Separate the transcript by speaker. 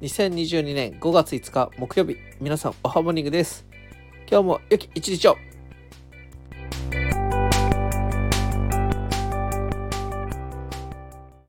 Speaker 1: 2022年5月5日木曜日皆さんおはモーニングです。今日も良き一日を。